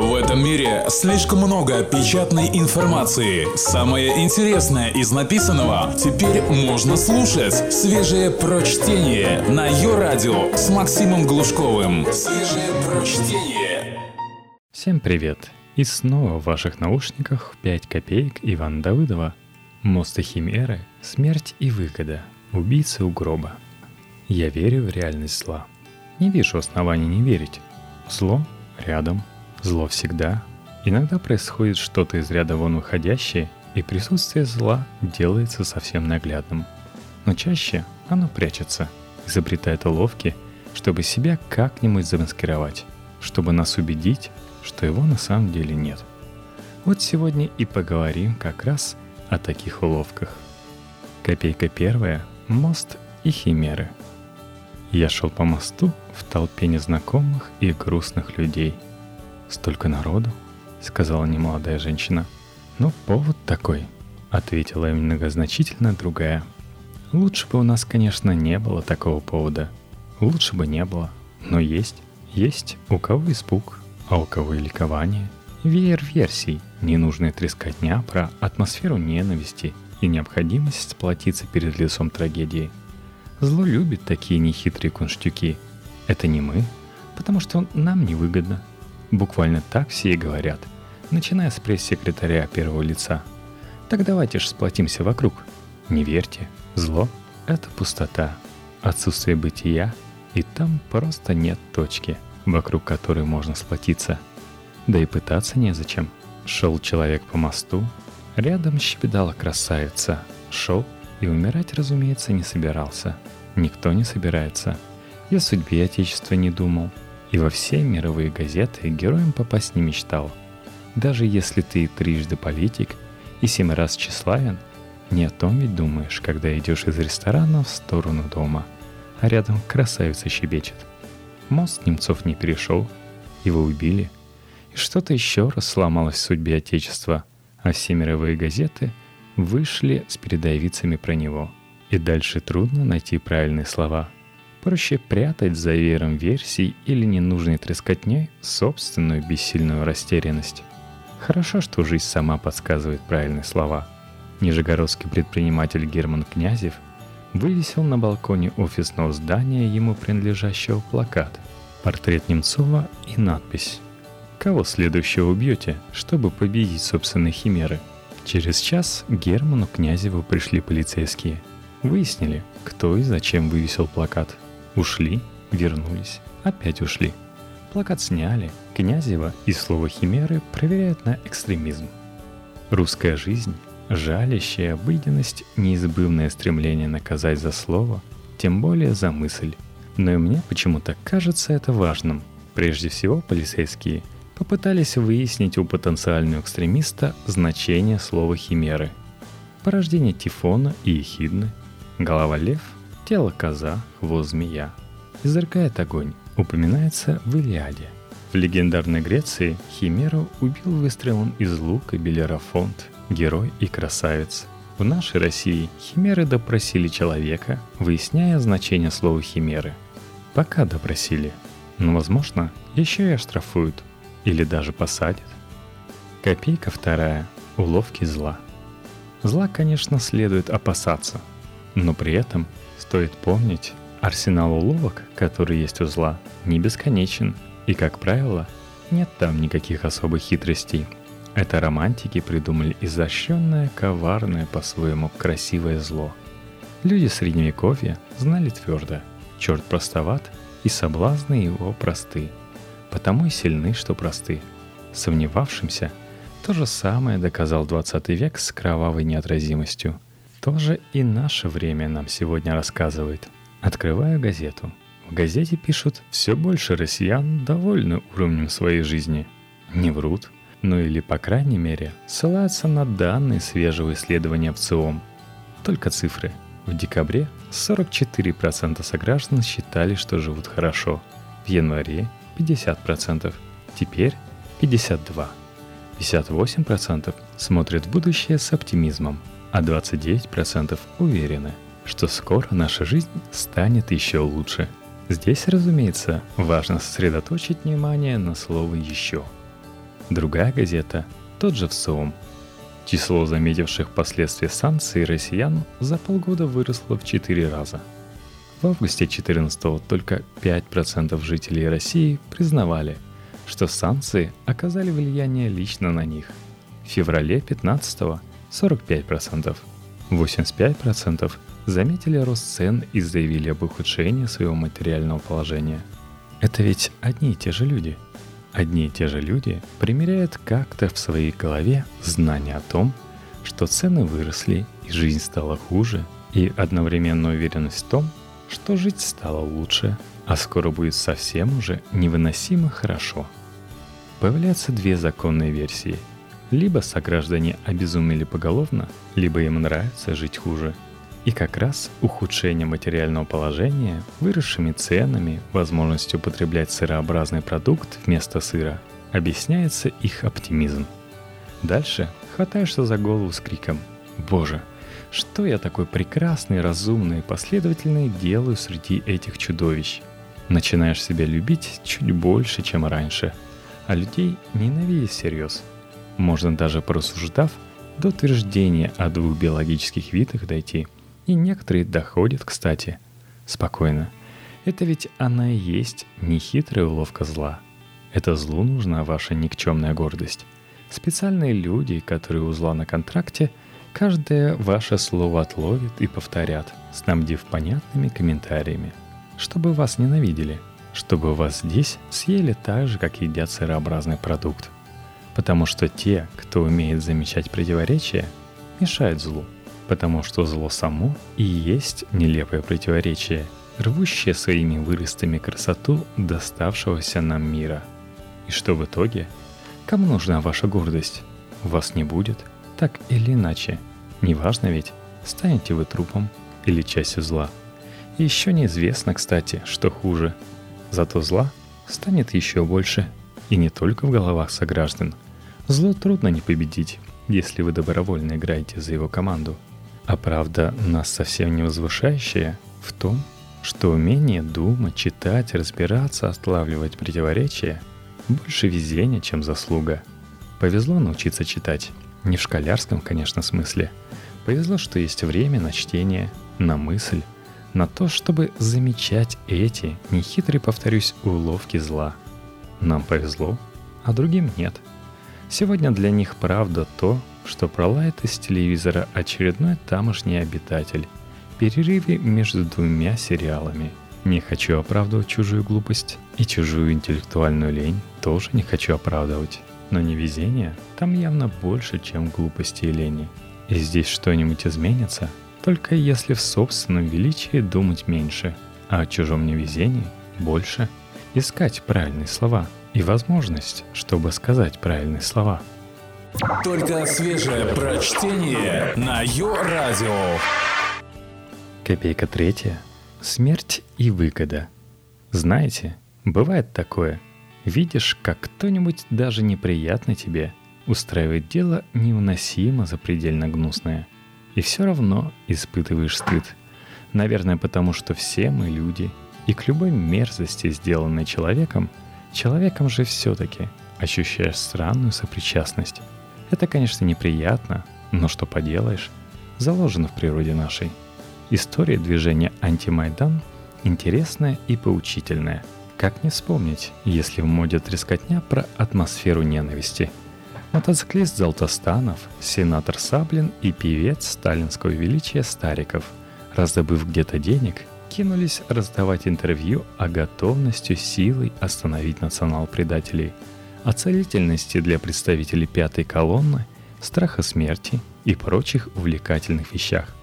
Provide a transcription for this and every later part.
В этом мире слишком много печатной информации. Самое интересное из написанного теперь можно слушать. Свежее прочтение на ее радио с Максимом Глушковым. Свежее прочтение. Всем привет! И снова в ваших наушниках 5 копеек Ивана Давыдова. Мост и химеры, смерть и выгода, убийцы у гроба. Я верю в реальность зла. Не вижу оснований не верить. Зло рядом, зло всегда. Иногда происходит что-то из ряда вон выходящее, и присутствие зла делается совсем наглядным. Но чаще оно прячется, изобретает уловки, чтобы себя как-нибудь замаскировать, чтобы нас убедить, что его на самом деле нет. Вот сегодня и поговорим как раз о таких уловках. Копейка первая – мост и химеры. Я шел по мосту в толпе незнакомых и грустных людей. «Столько народу?» — сказала немолодая женщина. «Ну, повод такой», — ответила им многозначительно другая. «Лучше бы у нас, конечно, не было такого повода. Лучше бы не было. Но есть. Есть у кого испуг, а у кого и ликование. Веер версий, ненужная трескотня про атмосферу ненависти и необходимость сплотиться перед лицом трагедии. Зло любит такие нехитрые кунштюки — это не мы, потому что нам невыгодно. Буквально так все и говорят, начиная с пресс-секретаря первого лица. Так давайте же сплотимся вокруг. Не верьте, зло — это пустота, отсутствие бытия, и там просто нет точки, вокруг которой можно сплотиться. Да и пытаться незачем. Шел человек по мосту, рядом щебетала красавица. Шел и умирать, разумеется, не собирался. Никто не собирается — и о судьбе Отечества не думал, и во все мировые газеты героем попасть не мечтал. Даже если ты трижды политик и семь раз тщеславен, не о том ведь думаешь, когда идешь из ресторана в сторону дома, а рядом красавица щебечет. Мост Немцов не перешел, его убили, и что-то еще раз сломалось в судьбе Отечества, а все мировые газеты вышли с передовицами про него. И дальше трудно найти правильные слова – Проще прятать за веером версий или ненужной трескотней собственную бессильную растерянность. Хорошо, что жизнь сама подсказывает правильные слова. Нижегородский предприниматель Герман Князев вывесил на балконе офисного здания ему принадлежащего плакат, портрет Немцова и надпись «Кого следующего убьете, чтобы победить собственные химеры?» Через час Герману Князеву пришли полицейские. Выяснили, кто и зачем вывесил плакат – Ушли, вернулись, опять ушли. Плакат сняли, Князева и слово «химеры» проверяют на экстремизм. Русская жизнь, жалящая обыденность, неизбывное стремление наказать за слово, тем более за мысль. Но и мне почему-то кажется это важным. Прежде всего, полицейские попытались выяснить у потенциального экстремиста значение слова «химеры». Порождение Тифона и Ехидны, голова лев – Тело коза, хвост змея. Изрыгает огонь. Упоминается в Илиаде. В легендарной Греции Химеру убил выстрелом из лука Белерафонт, герой и красавец. В нашей России химеры допросили человека, выясняя значение слова химеры. Пока допросили. Но, возможно, еще и оштрафуют. Или даже посадят. Копейка вторая. Уловки зла. Зла, конечно, следует опасаться. Но при этом Стоит помнить, арсенал уловок, который есть у зла, не бесконечен, и, как правило, нет там никаких особых хитростей. Это романтики придумали изощренное, коварное, по-своему красивое зло. Люди средневековья знали твердо, черт простоват, и соблазны его просты. Потому и сильны, что просты. Сомневавшимся то же самое доказал 20 век с кровавой неотразимостью – тоже и наше время нам сегодня рассказывает. Открываю газету. В газете пишут, все больше россиян довольны уровнем своей жизни. Не врут, ну или, по крайней мере, ссылаются на данные свежего исследования в ЦИОМ. Только цифры. В декабре 44% сограждан считали, что живут хорошо. В январе 50%. Теперь 52%. 58% смотрят в будущее с оптимизмом – а 29% уверены, что скоро наша жизнь станет еще лучше. Здесь, разумеется, важно сосредоточить внимание на слово «еще». Другая газета – тот же ВСОМ. Число заметивших последствия санкций россиян за полгода выросло в 4 раза. В августе 2014 только 5% жителей России признавали, что санкции оказали влияние лично на них. В феврале 2015 – 45%. 85% заметили рост цен и заявили об ухудшении своего материального положения. Это ведь одни и те же люди. Одни и те же люди примеряют как-то в своей голове знание о том, что цены выросли и жизнь стала хуже, и одновременно уверенность в том, что жить стало лучше, а скоро будет совсем уже невыносимо хорошо. Появляются две законные версии – либо сограждане обезумели поголовно, либо им нравится жить хуже. И как раз ухудшение материального положения, выросшими ценами, возможностью употреблять сырообразный продукт вместо сыра, объясняется их оптимизм. Дальше хватаешься за голову с криком «Боже, что я такой прекрасный, разумный и последовательный делаю среди этих чудовищ?» Начинаешь себя любить чуть больше, чем раньше, а людей ненавидеть всерьез – можно даже порассуждав до утверждения о двух биологических видах дойти. И некоторые доходят, кстати. Спокойно. Это ведь она и есть нехитрая уловка зла. Это злу нужна ваша никчемная гордость. Специальные люди, которые у зла на контракте, каждое ваше слово отловят и повторят, снабдив понятными комментариями. Чтобы вас ненавидели, чтобы вас здесь съели так же, как едят сырообразный продукт – Потому что те, кто умеет замечать противоречия, мешают злу. Потому что зло само и есть нелепое противоречие, рвущее своими выростами красоту доставшегося нам мира. И что в итоге? Кому нужна ваша гордость? Вас не будет, так или иначе. Неважно ведь, станете вы трупом или частью зла. Еще неизвестно, кстати, что хуже. Зато зла станет еще больше. И не только в головах сограждан – Зло трудно не победить, если вы добровольно играете за его команду. А правда, нас совсем не возвышающая в том, что умение думать, читать, разбираться, отлавливать противоречия больше везения, чем заслуга. Повезло научиться читать. Не в школярском, конечно, смысле. Повезло, что есть время на чтение, на мысль, на то, чтобы замечать эти, нехитрые, повторюсь, уловки зла. Нам повезло, а другим нет – Сегодня для них правда то, что пролает из телевизора очередной тамошний обитатель. Перерыве между двумя сериалами. Не хочу оправдывать чужую глупость и чужую интеллектуальную лень тоже не хочу оправдывать. Но невезение там явно больше, чем глупости и лени. И здесь что-нибудь изменится, только если в собственном величии думать меньше, а о чужом невезении больше. Искать правильные слова – и возможность, чтобы сказать правильные слова. Только свежее прочтение на Йо-Радио. Копейка третья. Смерть и выгода. Знаете, бывает такое. Видишь, как кто-нибудь даже неприятный тебе устраивает дело невыносимо запредельно гнусное. И все равно испытываешь стыд. Наверное, потому что все мы люди, и к любой мерзости, сделанной человеком – Человеком же все-таки ощущаешь странную сопричастность. Это, конечно, неприятно, но что поделаешь, заложено в природе нашей. История движения «Антимайдан» интересная и поучительная. Как не вспомнить, если в моде трескотня про атмосферу ненависти. Мотоциклист Золотостанов, сенатор Саблин и певец сталинского величия Стариков, раздобыв где-то денег, кинулись раздавать интервью о готовности силой остановить национал-предателей, о целительности для представителей пятой колонны, страха смерти и прочих увлекательных вещах.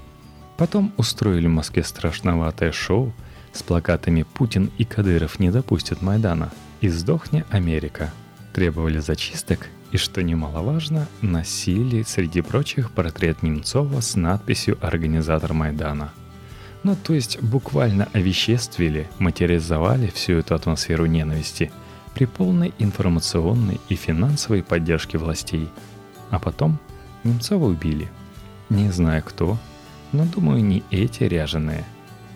Потом устроили в Москве страшноватое шоу с плакатами «Путин и Кадыров не допустят Майдана» и «Сдохни Америка». Требовали зачисток и, что немаловажно, носили среди прочих портрет Немцова с надписью «Организатор Майдана». Ну, то есть буквально овеществили, материализовали всю эту атмосферу ненависти при полной информационной и финансовой поддержке властей. А потом Немцова убили. Не знаю кто, но думаю не эти ряженые.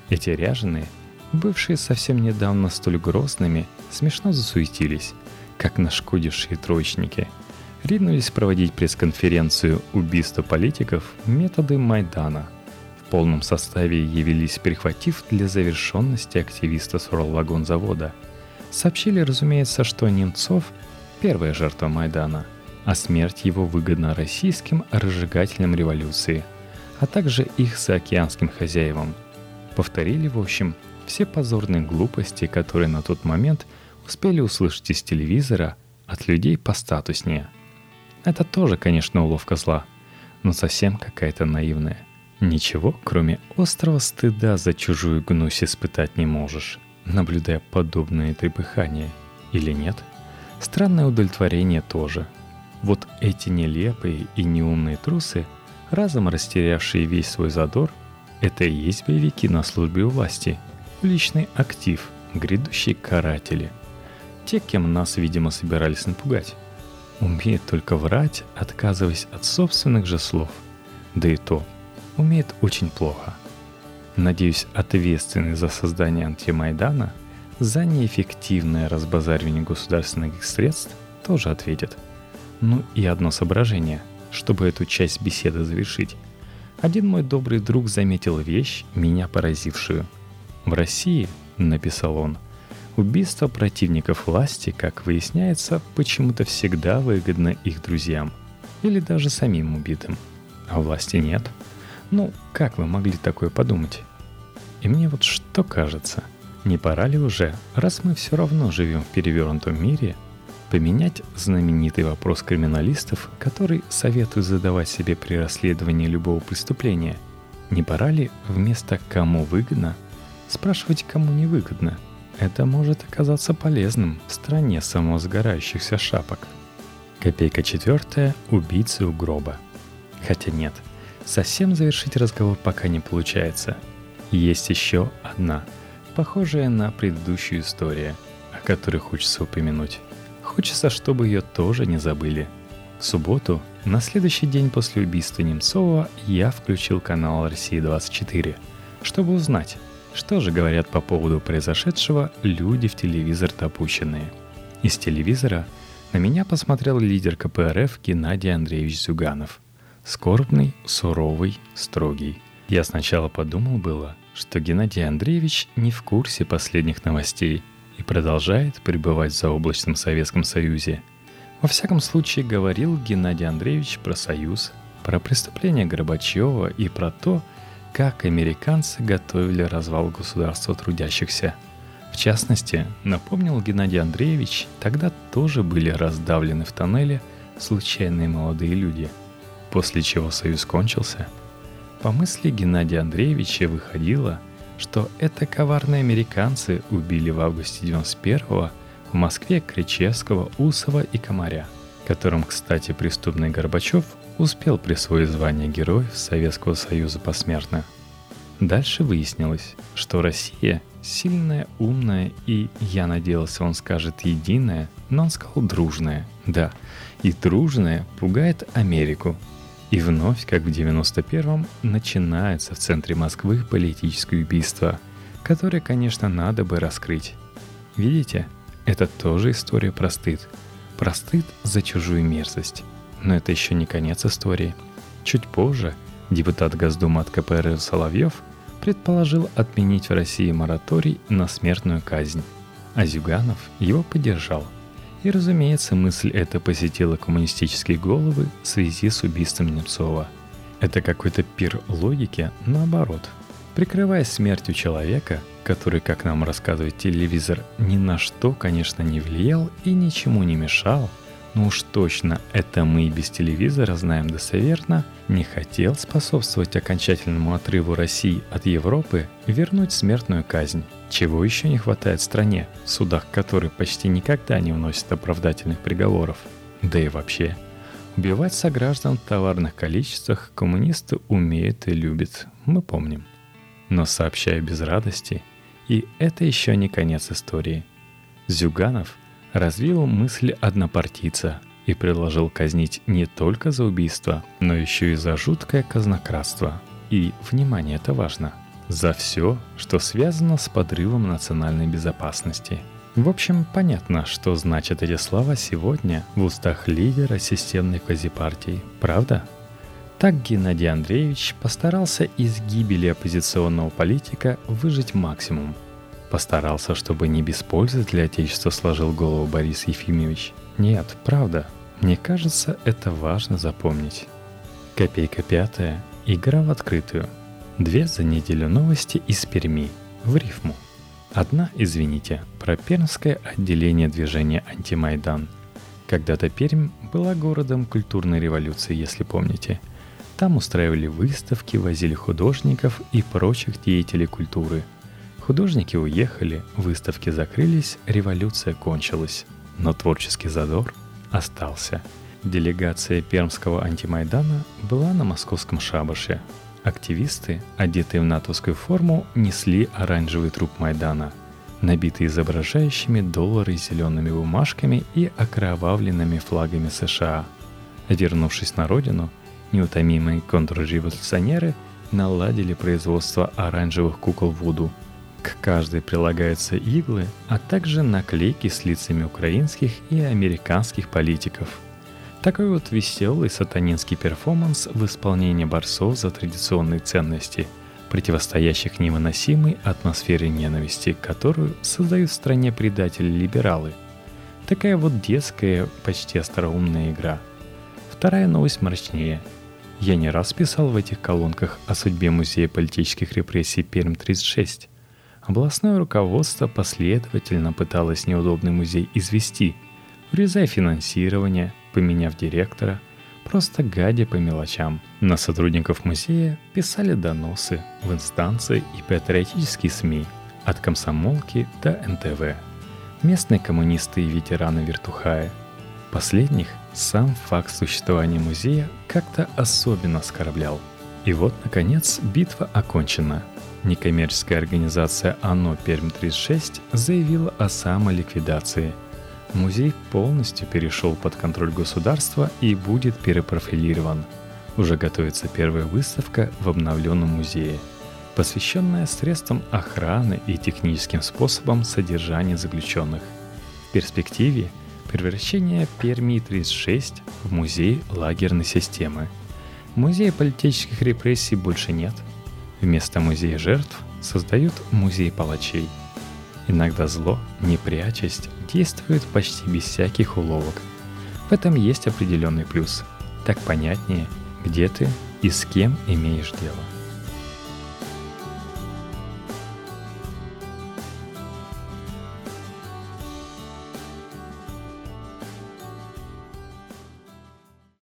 Эти ряженые, бывшие совсем недавно столь грозными, смешно засуетились, как нашкодившие троечники – ринулись проводить пресс-конференцию «Убийство политиков. Методы Майдана». Полном составе явились, перехватив для завершенности активиста с завода. Сообщили, разумеется, что Немцов – первая жертва Майдана, а смерть его выгодна российским разжигателям революции, а также их заокеанским хозяевам. Повторили, в общем, все позорные глупости, которые на тот момент успели услышать из телевизора от людей постатуснее – это тоже, конечно, уловка зла, но совсем какая-то наивная. Ничего, кроме острого стыда за чужую гнусь испытать не можешь, наблюдая подобное трепыхание. Или нет? Странное удовлетворение тоже. Вот эти нелепые и неумные трусы, разом растерявшие весь свой задор, это и есть боевики на службе у власти, личный актив, грядущие каратели. Те, кем нас, видимо, собирались напугать умеет только врать, отказываясь от собственных же слов. Да и то, умеет очень плохо. Надеюсь, ответственный за создание антимайдана, за неэффективное разбазаривание государственных средств тоже ответит. Ну и одно соображение, чтобы эту часть беседы завершить. Один мой добрый друг заметил вещь, меня поразившую. В России, написал он, — Убийство противников власти, как выясняется, почему-то всегда выгодно их друзьям или даже самим убитым. А власти нет. Ну, как вы могли такое подумать? И мне вот что кажется, не пора ли уже, раз мы все равно живем в перевернутом мире, поменять знаменитый вопрос криминалистов, который советуют задавать себе при расследовании любого преступления? Не пора ли вместо «кому выгодно» спрашивать «кому невыгодно»? Это может оказаться полезным в стране самосгорающихся шапок. Копейка четвертая – убийцы у гроба. Хотя нет, совсем завершить разговор пока не получается. Есть еще одна, похожая на предыдущую историю, о которой хочется упомянуть. Хочется, чтобы ее тоже не забыли. В субботу, на следующий день после убийства Немцова, я включил канал «Россия-24», чтобы узнать, что же говорят по поводу произошедшего люди в телевизор допущенные? Из телевизора на меня посмотрел лидер КПРФ Геннадий Андреевич Зюганов. Скорбный, суровый, строгий. Я сначала подумал было, что Геннадий Андреевич не в курсе последних новостей и продолжает пребывать в заоблачном Советском Союзе. Во всяком случае, говорил Геннадий Андреевич про Союз, про преступления Горбачева и про то, как американцы готовили развал государства трудящихся. В частности, напомнил Геннадий Андреевич, тогда тоже были раздавлены в тоннеле случайные молодые люди, после чего союз кончился. По мысли Геннадия Андреевича выходило, что это коварные американцы убили в августе 91-го в Москве Кричевского, Усова и Комаря, которым, кстати, преступный Горбачев успел присвоить звание Героев Советского Союза посмертно. Дальше выяснилось, что Россия сильная, умная и, я надеялся, он скажет единая, но он сказал дружная. Да, и дружная пугает Америку. И вновь, как в 91-м, начинается в центре Москвы политическое убийство, которое, конечно, надо бы раскрыть. Видите, это тоже история про стыд. Про стыд за чужую мерзость. Но это еще не конец истории. Чуть позже депутат Госдумы от КПРФ Соловьев предположил отменить в России мораторий на смертную казнь. А Зюганов его поддержал. И, разумеется, мысль эта посетила коммунистические головы в связи с убийством Немцова. Это какой-то пир логики наоборот. Прикрывая смертью человека, который, как нам рассказывает телевизор, ни на что, конечно, не влиял и ничему не мешал – ну уж точно это мы без телевизора знаем достоверно, не хотел способствовать окончательному отрыву России от Европы вернуть смертную казнь. Чего еще не хватает стране, в судах которой почти никогда не вносят оправдательных приговоров. Да и вообще, убивать сограждан в товарных количествах коммунисты умеют и любят, мы помним. Но сообщаю без радости, и это еще не конец истории. Зюганов – развил мысль однопартийца и предложил казнить не только за убийство, но еще и за жуткое казнократство. И, внимание, это важно, за все, что связано с подрывом национальной безопасности. В общем, понятно, что значат эти слова сегодня в устах лидера системной квазипартии, правда? Так Геннадий Андреевич постарался из гибели оппозиционного политика выжить максимум. Постарался, чтобы не без пользы для Отечества сложил голову Борис Ефимович. Нет, правда, мне кажется, это важно запомнить. Копейка пятая. Игра в открытую. Две за неделю новости из Перми. В рифму. Одна, извините, про пермское отделение движения «Антимайдан». Когда-то Пермь была городом культурной революции, если помните. Там устраивали выставки, возили художников и прочих деятелей культуры. Художники уехали, выставки закрылись, революция кончилась. Но творческий задор остался. Делегация пермского антимайдана была на московском шабаше. Активисты, одетые в натовскую форму, несли оранжевый труп Майдана, набитый изображающими доллары зелеными бумажками и окровавленными флагами США. Вернувшись на родину, неутомимые контрреволюционеры наладили производство оранжевых кукол Вуду. К каждой прилагаются иглы, а также наклейки с лицами украинских и американских политиков – такой вот веселый сатанинский перформанс в исполнении борцов за традиционные ценности, противостоящих невыносимой атмосфере ненависти, которую создают в стране предатели-либералы. Такая вот детская, почти остроумная игра. Вторая новость мрачнее. Я не раз писал в этих колонках о судьбе Музея политических репрессий Перм-36. Областное руководство последовательно пыталось неудобный музей извести, урезая финансирование, поменяв директора, просто гадя по мелочам. На сотрудников музея писали доносы в инстанции и патриотические СМИ, от комсомолки до НТВ. Местные коммунисты и ветераны Вертухая. Последних сам факт существования музея как-то особенно оскорблял. И вот, наконец, битва окончена. Некоммерческая организация «Оно Перм-36» заявила о самоликвидации – Музей полностью перешел под контроль государства и будет перепрофилирован. Уже готовится первая выставка в обновленном музее, посвященная средствам охраны и техническим способам содержания заключенных. В перспективе превращение Перми 36 в музей лагерной системы. Музея политических репрессий больше нет. Вместо музея жертв создают музей палачей – Иногда зло, не прячась, действует почти без всяких уловок. В этом есть определенный плюс. Так понятнее, где ты и с кем имеешь дело.